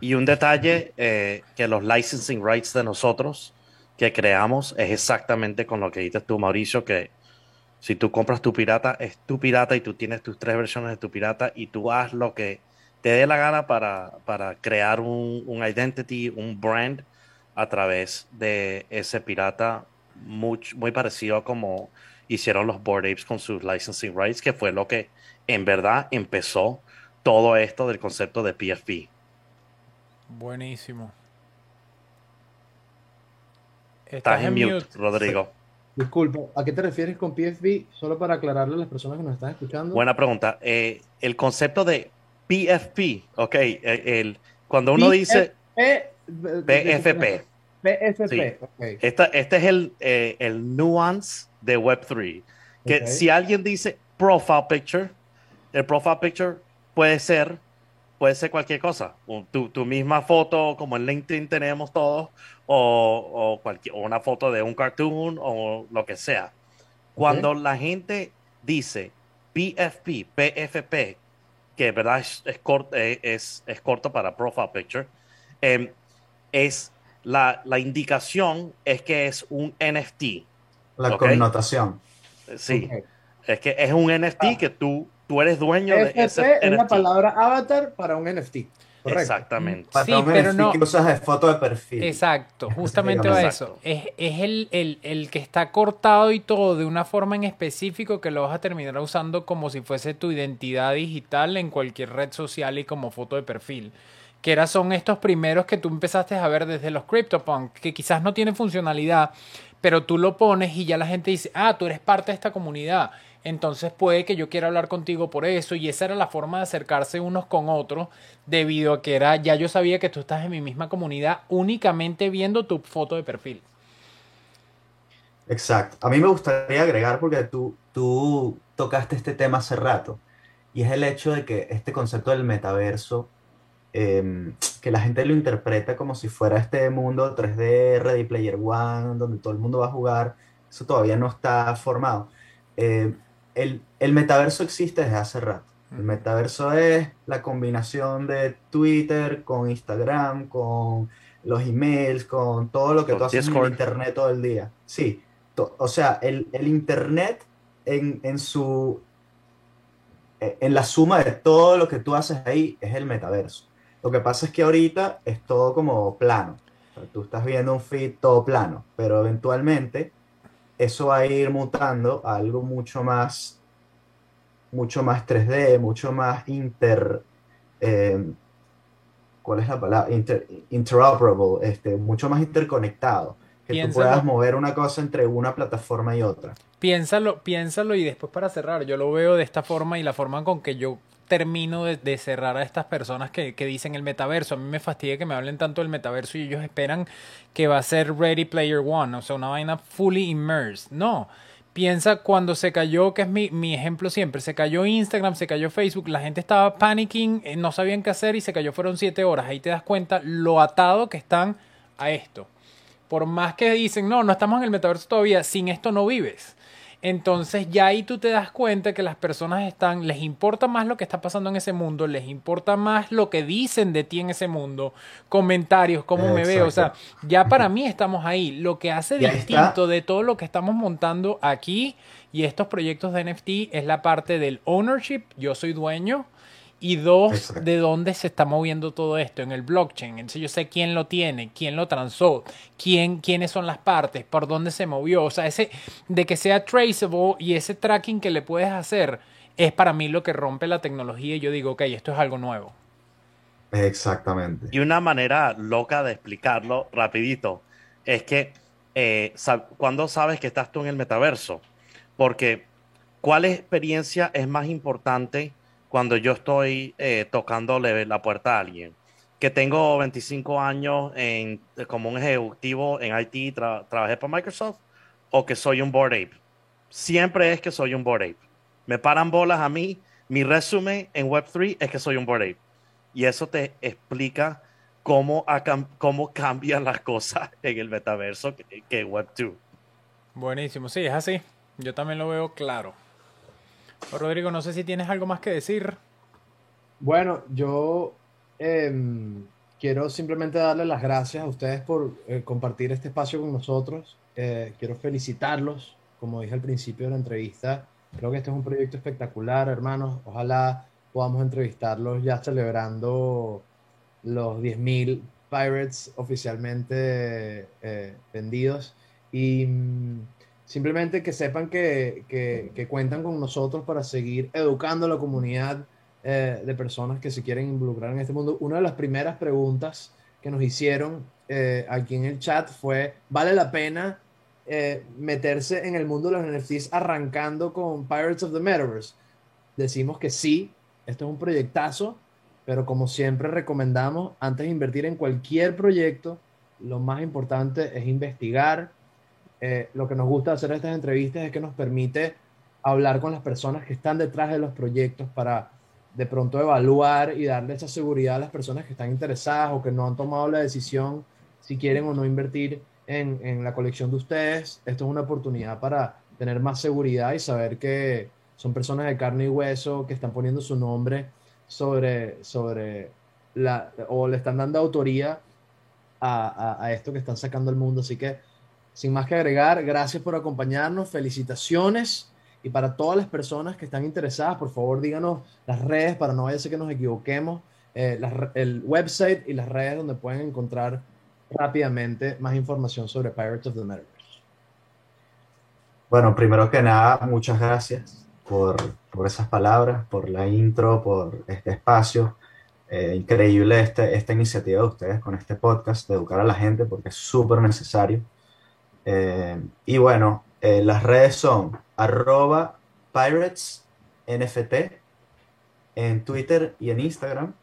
Y un detalle, eh, que los licensing rights de nosotros que creamos es exactamente con lo que dices tú, Mauricio, que si tú compras tu pirata, es tu pirata y tú tienes tus tres versiones de tu pirata y tú haz lo que te dé la gana para, para crear un, un, identity, un brand a través de ese pirata muy, muy parecido a como hicieron los Board Apes con sus licensing rights, que fue lo que en verdad empezó todo esto del concepto de PFP.
Buenísimo.
Estás, en mute, Rodrigo.
Disculpa, ¿a qué te refieres con PFP? Solo para aclararle a las personas que nos están escuchando.
Buena pregunta. Eh, el concepto de PFP, ok, eh, el, cuando uno dice PFP.
PFP,
este es el, eh, el nuance de Web3. Que si alguien dice profile picture, el profile picture puede ser, puede ser cualquier cosa. Tu, tu misma foto, como en LinkedIn tenemos todos, o, o, cualquier, una foto de un cartoon o lo que sea. Cuando la gente dice PFP, PFP, que verdad es, es, corto, eh, es, es, corto para profile picture, em, es la, la, indicación es que es un NFT.
La connotación.
Sí. Es que es un NFT ah. que tú, tú eres dueño de ese
es la palabra avatar para un NFT.
Exactamente.
Sí, pero no.
Que usas de foto de perfil.
Exacto, justamente va eso. Es, es el, el, el, que está cortado y todo de una forma en específico que lo vas a terminar usando como si fuese tu identidad digital en cualquier red social y como foto de perfil. Que era, son estos primeros que tú empezaste a ver desde los CryptoPunk, que quizás no tienen funcionalidad, pero tú lo pones y ya la gente dice, ah, tú eres parte de esta comunidad entonces puede que yo quiera hablar contigo por eso y esa era la forma de acercarse unos con otros debido a que era ya yo sabía que tú estás en mi misma comunidad únicamente viendo tu foto de perfil.
Exacto. A mí me gustaría agregar porque tú, tú tocaste este tema hace rato y es el hecho de que este concepto del metaverso, em, que la gente lo interpreta como si fuera este mundo 3D, Ready Player One, donde todo el mundo va a jugar, eso todavía no está formado. Eh, el, metaverso existe desde hace rato. El metaverso es la combinación de Twitter con Instagram, con los emails, con todo lo que tú haces en Internet todo el día. Sí, o sea, el, Internet en, su... E, en la suma de todo lo que tú haces ahí es el metaverso. Lo que pasa es que ahorita es todo como plano. tú estás viendo un feed todo plano, pero eventualmente eso va a ir mutando a algo mucho más, mucho más 3D, mucho más inter, eh, ¿cuál es la palabra? interoperable, este, mucho más interconectado. Que tú puedas mover una cosa entre una plataforma y otra.
Piénsalo, piénsalo y después para cerrar, yo lo veo de esta forma y la forma con que yo termino de, cerrar a estas personas que, que, dicen el metaverso. A mí me fastidia que me hablen tanto del metaverso y ellos esperan que va a ser Ready Player One, o sea, una vaina fully immersed. No. Piensa cuando se cayó, que es mi, mi ejemplo siempre, se cayó Instagram, se cayó Facebook, la gente estaba panicking, eh, no sabían qué hacer y se cayó, fueron siete horas. Ahí te das cuenta lo atado que están a esto. Por más que dicen, no, no estamos en el metaverso todavía, sin esto no vives. Entonces ya ahí tú te das cuenta que las personas están, les importa más lo que está pasando en ese mundo, les importa más lo que dicen de ti en ese mundo, comentarios, cómo me veo, o sea, ya para mí estamos ahí. Lo que hace distinto de todo lo que estamos montando aquí y estos proyectos de NFT es la parte del ownership, yo soy dueño, y dos, de dónde se está moviendo todo esto en el blockchain. Entonces yo sé quién lo tiene, quién lo transó, quién, quiénes son las partes, por dónde se movió. O sea, ese de que sea traceable y ese tracking que le puedes hacer es para mí lo que rompe la tecnología y yo digo, ok, esto es algo nuevo.
Exactamente.
Y una manera loca de explicarlo rapidito es que eh, cuando sabes que estás tú en el metaverso, porque ¿cuál experiencia es más importante? Cuando yo estoy eh, tocándole la puerta a alguien. Que tengo 25 años en, como un ejecutivo en IT, trabajé para Microsoft, o que soy un board ape. Siempre es que soy un board ape. Me paran bolas a mí. Mi resumen en Web3 es que soy un board ape. Y eso te explica cómo, cómo cambian las cosas en el metaverso que, que Web2.
Buenísimo, sí, es así. Yo también lo veo claro. Rodrigo, no sé si tienes algo más que decir.
Bueno, yo em, quiero simplemente darle las gracias a ustedes por eh, compartir este espacio con nosotros. Eh, quiero felicitarlos, como dije al principio de la entrevista. Creo que este es un proyecto espectacular, hermanos. Ojalá podamos entrevistarlos ya celebrando los 10.000 Pirates oficialmente eh, vendidos. Y mm, Simplemente que sepan que, cuentan con nosotros para seguir educando a la comunidad eh, de personas que se quieren involucrar en este mundo. Una de las primeras preguntas que nos hicieron eh, aquí en el chat fue, ¿vale la pena eh, meterse en el mundo de los NFTs arrancando con Pirates of the Metaverse? Decimos que sí, esto es un proyectazo, pero como siempre recomendamos, antes de invertir en cualquier proyecto, lo más importante es investigar, eh, lo que nos gusta hacer estas entrevistas es que nos permite hablar con las personas que están detrás de los proyectos para de pronto evaluar y darle esa seguridad a las personas que están interesadas o que no han tomado la decisión si quieren o no invertir en, en la colección de ustedes. Esto es una oportunidad para tener más seguridad y saber que son personas de carne y hueso que están poniendo su nombre sobre, sobre la, o le están dando autoría a, a, a esto que están sacando al mundo. Así que sin más que agregar, gracias por acompañarnos, felicitaciones. Y para todas las personas que están interesadas, por favor díganos las redes para no vaya a que nos equivoquemos, eh, el website y las redes donde pueden encontrar rápidamente más información sobre Pirates of the Metaverse.
Bueno, primero que nada, muchas gracias por, por esas palabras, por la intro, por este espacio. Eh, increíble este, esta iniciativa de ustedes con este podcast de educar a la gente porque es súper necesario. Eh, y bueno, eh, las redes son arroba piratesnft en Twitter y en Instagram.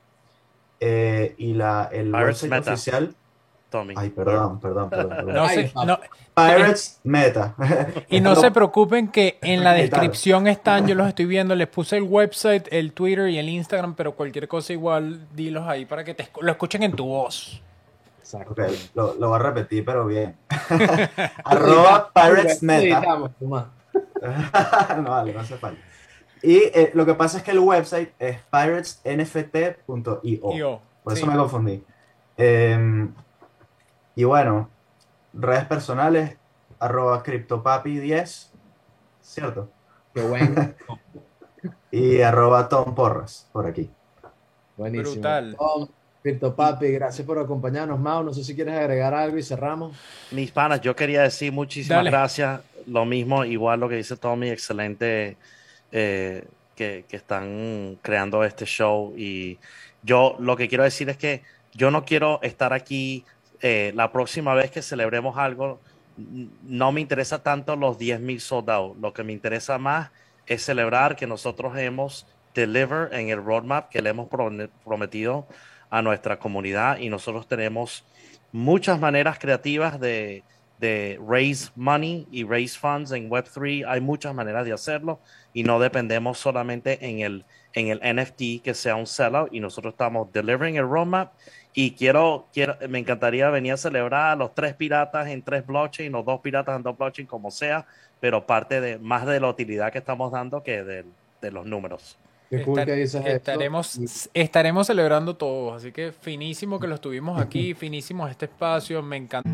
Eh, y la, el website oficial.
Tommy.
Ay, perdón, perdón, perdón.
No
Pirates Meta. [LAUGHS]
Y no se preocupen que en la descripción están, yo los estoy viendo, les puse el website, el Twitter y el Instagram, pero cualquier cosa igual, dilos ahí para que te, lo escuchen en tu voz.
Lo, lo, voy a repetir, pero bien. [LAUGHS] Arroba Pirates Meta. [LAUGHS] no, vale, no hace falta. Y eh, lo que pasa es que el website es piratesnft.io. Por eso me confundí. Em, y bueno, redes personales, arroba CryptoPapi10, ¿cierto?
Qué bueno. [LAUGHS]
y arroba Tom Porras, por aquí.
Buenísimo. Brutal. Crypto Papi, gracias por acompañarnos, Mau. No sé si quieres agregar algo y cerramos.
Mis panas, yo quería decir muchísimas gracias. Lo mismo, igual lo que dice Tommy, excelente eh, que, que, están creando este show y yo lo que quiero decir es que yo no quiero estar aquí eh, la próxima vez que celebremos algo. No me interesa tanto los 10.000 soldados. Lo que me interesa más es celebrar que nosotros hemos deliver en el roadmap que le hemos prometido a nuestra comunidad y nosotros tenemos muchas maneras creativas de, de raise money y raise funds en Web3. Hay muchas maneras de hacerlo y no dependemos solamente en el, en el NFT que sea un sellout y nosotros estamos delivering el roadmap y quiero, quiero, me encantaría venir a celebrar a los tres piratas en tres blockchain, los dos piratas en dos blockchain, como sea, pero parte de más de la utilidad que estamos dando que de, de los números.
Estaremos, estaremos celebrando todos, así que finísimo que lo estuvimos aquí, finísimo este espacio, me encanta.